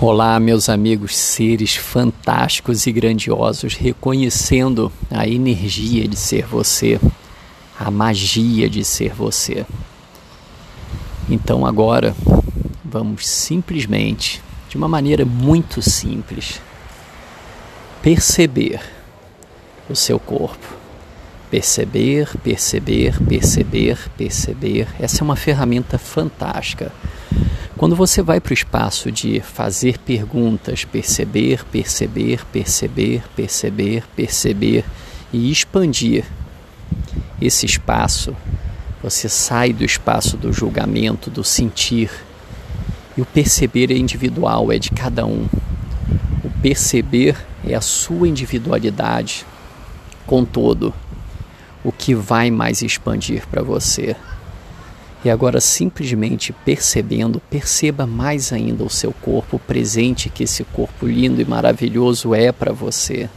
Olá, meus amigos, seres fantásticos e grandiosos, reconhecendo a energia de ser você, a magia de ser você. Então, agora, vamos simplesmente, de uma maneira muito simples, perceber o seu corpo. Perceber, perceber, perceber, perceber. Essa é uma ferramenta fantástica quando você vai para o espaço de fazer perguntas, perceber, perceber, perceber, perceber, perceber e expandir esse espaço, você sai do espaço do julgamento, do sentir. E o perceber é individual, é de cada um. O perceber é a sua individualidade com todo, o que vai mais expandir para você. E agora, simplesmente percebendo, perceba mais ainda o seu corpo presente que esse corpo lindo e maravilhoso é para você.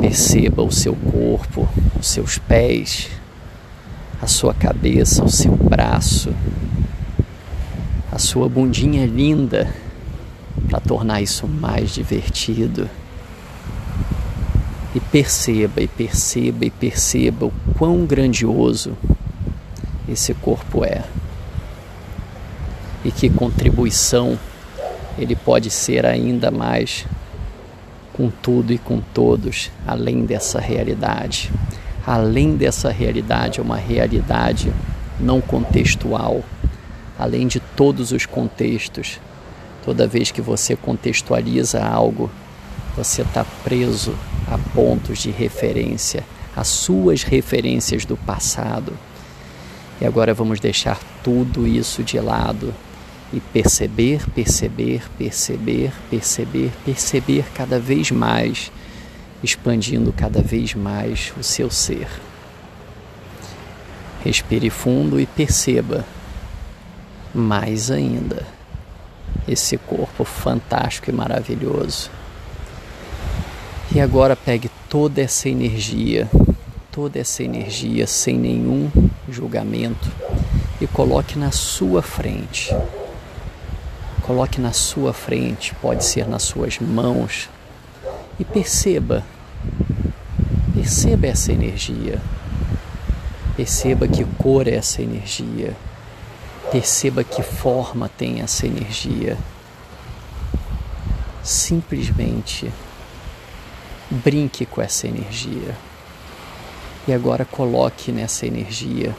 Perceba o seu corpo, os seus pés, a sua cabeça, o seu braço, a sua bundinha linda, para tornar isso mais divertido. E perceba, e perceba, e perceba o quão grandioso esse corpo é. E que contribuição ele pode ser ainda mais com tudo e com todos, além dessa realidade. Além dessa realidade, é uma realidade não contextual, além de todos os contextos. Toda vez que você contextualiza algo, você está preso a pontos de referência, a suas referências do passado e agora vamos deixar tudo isso de lado e perceber, perceber, perceber, perceber, perceber cada vez mais, expandindo cada vez mais o seu ser. Respire fundo e perceba mais ainda esse corpo fantástico e maravilhoso. E agora pegue toda essa energia, toda essa energia sem nenhum julgamento e coloque na sua frente. Coloque na sua frente, pode ser nas suas mãos, e perceba, perceba essa energia. Perceba que cor é essa energia. Perceba que forma tem essa energia. Simplesmente brinque com essa energia. E agora coloque nessa energia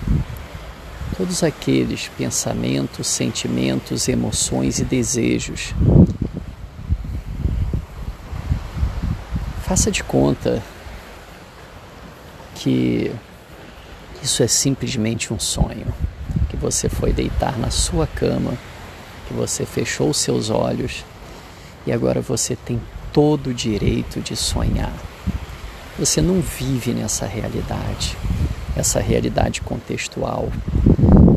todos aqueles pensamentos, sentimentos, emoções e desejos. Faça de conta que isso é simplesmente um sonho, que você foi deitar na sua cama, que você fechou seus olhos e agora você tem todo o direito de sonhar. Você não vive nessa realidade, essa realidade contextual.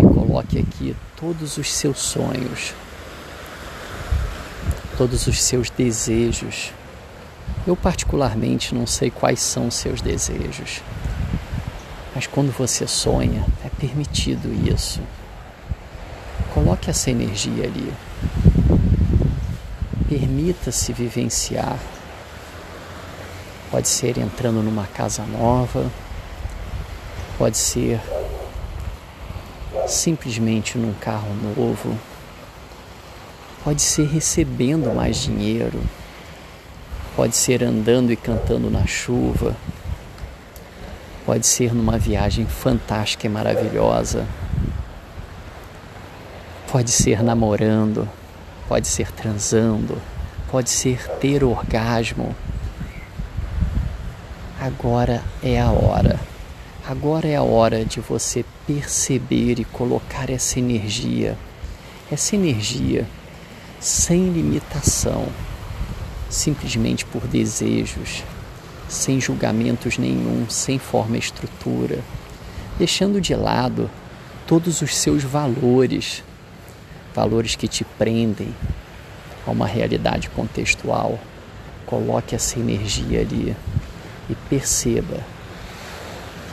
E coloque aqui todos os seus sonhos, todos os seus desejos. Eu, particularmente, não sei quais são os seus desejos, mas quando você sonha, é permitido isso. Coloque essa energia ali. Permita-se vivenciar Pode ser entrando numa casa nova, pode ser simplesmente num carro novo, pode ser recebendo mais dinheiro, pode ser andando e cantando na chuva, pode ser numa viagem fantástica e maravilhosa, pode ser namorando, pode ser transando, pode ser ter orgasmo agora é a hora. Agora é a hora de você perceber e colocar essa energia, essa energia sem limitação, simplesmente por desejos, sem julgamentos nenhum, sem forma e estrutura, deixando de lado todos os seus valores, valores que te prendem a uma realidade contextual. Coloque essa energia ali e perceba.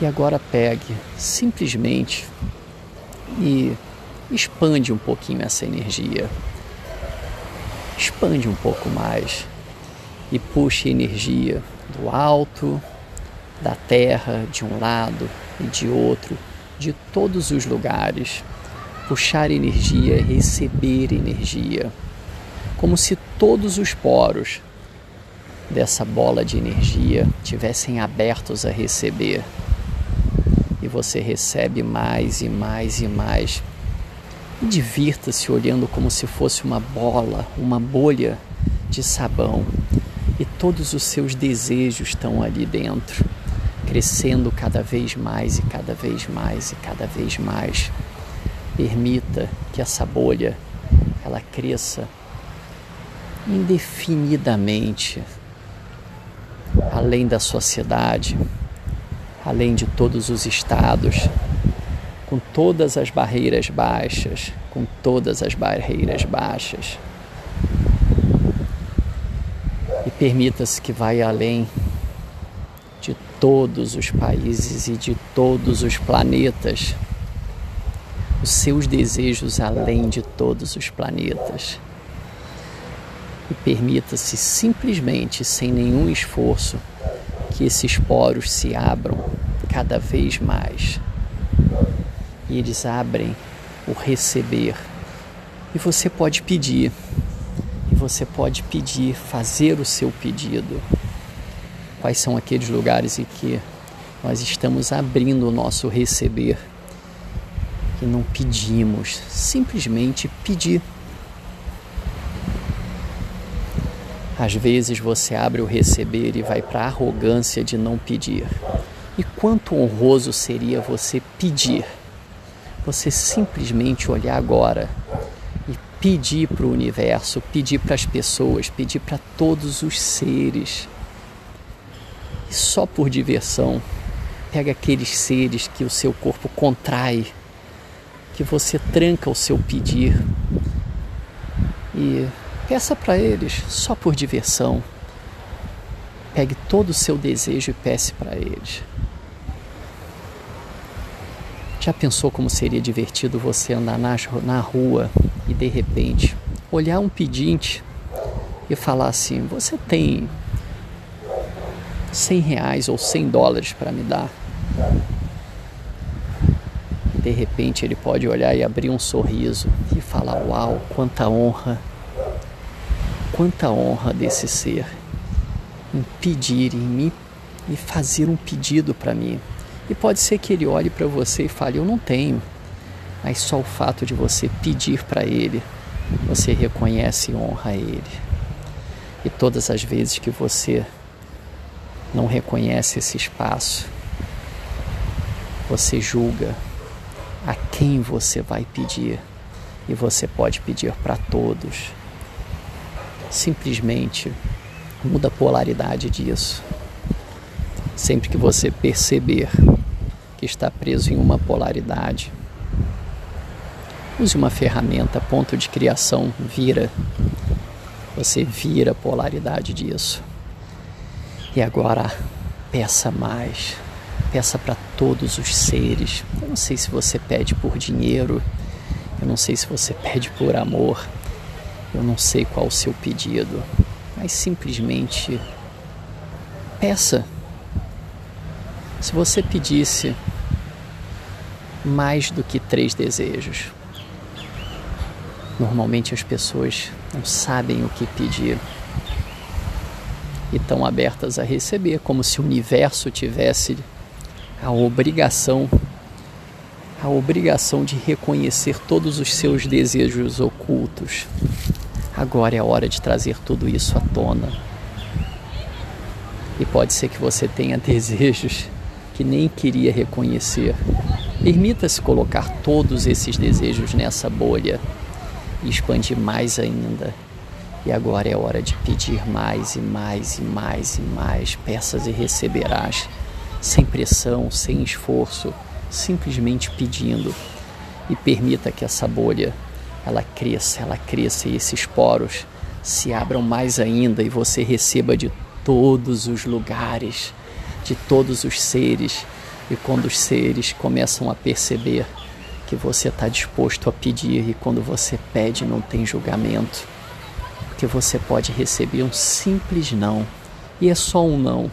E agora pegue simplesmente e expande um pouquinho essa energia. expande um pouco mais e puxe energia do alto, da terra, de um lado e de outro, de todos os lugares. Puxar energia, receber energia, como se todos os poros dessa bola de energia tivessem abertos a receber. E você recebe mais e mais e mais. E divirta-se olhando como se fosse uma bola, uma bolha de sabão. E todos os seus desejos estão ali dentro, crescendo cada vez mais e cada vez mais e cada vez mais. Permita que essa bolha ela cresça indefinidamente além da sociedade, além de todos os estados, com todas as barreiras baixas, com todas as barreiras baixas. E permita-se que vá além de todos os países e de todos os planetas, os seus desejos além de todos os planetas e permita-se simplesmente, sem nenhum esforço, que esses poros se abram cada vez mais. E eles abrem o receber. E você pode pedir. E você pode pedir, fazer o seu pedido. Quais são aqueles lugares em que nós estamos abrindo o nosso receber e não pedimos, simplesmente pedir. Às vezes você abre o receber e vai para a arrogância de não pedir. E quanto honroso seria você pedir? Você simplesmente olhar agora e pedir para o universo, pedir para as pessoas, pedir para todos os seres. E só por diversão, pega aqueles seres que o seu corpo contrai, que você tranca o seu pedir e Peça para eles só por diversão. Pegue todo o seu desejo e peça para eles. Já pensou como seria divertido você andar na, rua e de repente olhar um pedinte e falar assim: Você tem 100 reais ou 100 dólares para me dar? E de repente ele pode olhar e abrir um sorriso e falar: Uau, quanta honra! Quanta honra desse ser em pedir em mim e fazer um pedido para mim. E pode ser que ele olhe para você e fale: Eu não tenho. Mas só o fato de você pedir para ele, você reconhece e honra ele. E todas as vezes que você não reconhece esse espaço, você julga a quem você vai pedir. E você pode pedir para todos simplesmente muda a polaridade disso. Sempre que você perceber que está preso em uma polaridade, use uma ferramenta, ponto de criação, vira. Você vira a polaridade disso. E agora peça mais. Peça para todos os seres. Eu não sei se você pede por dinheiro, eu não sei se você pede por amor, eu não sei qual o seu pedido, mas simplesmente peça. Se você pedisse mais do que três desejos, normalmente as pessoas não sabem o que pedir e estão abertas a receber, como se o universo tivesse a obrigação a obrigação de reconhecer todos os seus desejos ocultos Agora é a hora de trazer tudo isso à tona. E pode ser que você tenha desejos que nem queria reconhecer. Permita-se colocar todos esses desejos nessa bolha e expandir mais ainda. E agora é hora de pedir mais e mais e mais e mais. Peças e receberás, sem pressão, sem esforço, simplesmente pedindo. E permita que essa bolha ela cresça, ela cresça e esses poros se abram mais ainda e você receba de todos os lugares, de todos os seres. E quando os seres começam a perceber que você está disposto a pedir, e quando você pede, não tem julgamento, porque você pode receber um simples não. E é só um não.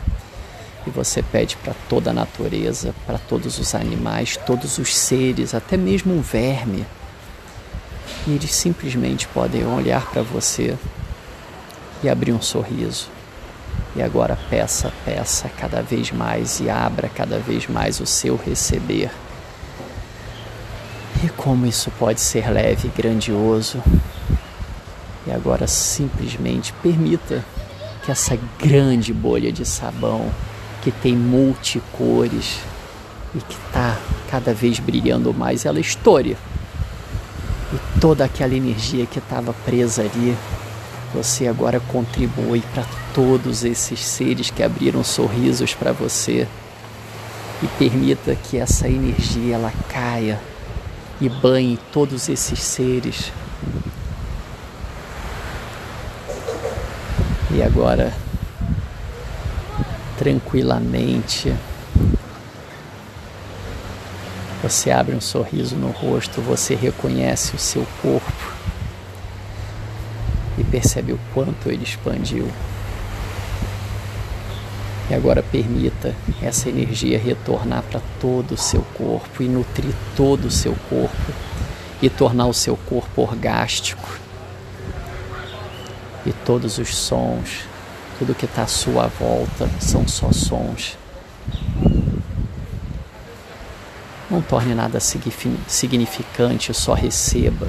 E você pede para toda a natureza, para todos os animais, todos os seres, até mesmo um verme. E eles simplesmente podem olhar para você e abrir um sorriso. E agora peça, peça cada vez mais e abra cada vez mais o seu receber. E como isso pode ser leve e grandioso. E agora simplesmente permita que essa grande bolha de sabão que tem multicores e que está cada vez brilhando mais, ela estoure. E toda aquela energia que estava presa ali, você agora contribui para todos esses seres que abriram sorrisos para você e permita que essa energia ela caia e banhe todos esses seres. E agora, tranquilamente, você abre um sorriso no rosto, você reconhece o seu corpo e percebe o quanto ele expandiu. E agora permita essa energia retornar para todo o seu corpo e nutrir todo o seu corpo e tornar o seu corpo orgástico. E todos os sons, tudo que está à sua volta são só sons. Não torne nada significante, só receba.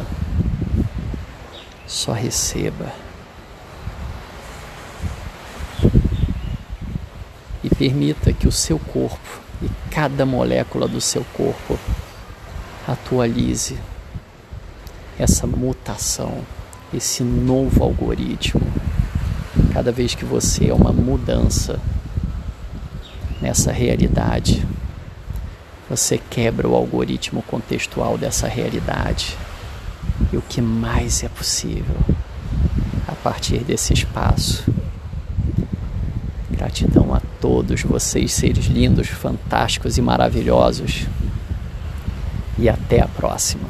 Só receba. e permita que o seu corpo e cada molécula do seu corpo atualize essa mutação, esse novo algoritmo. Cada vez que você é uma mudança nessa realidade, você quebra o algoritmo contextual dessa realidade. E o que mais é possível a partir desse espaço Gratidão a todos vocês, seres lindos, fantásticos e maravilhosos. E até a próxima.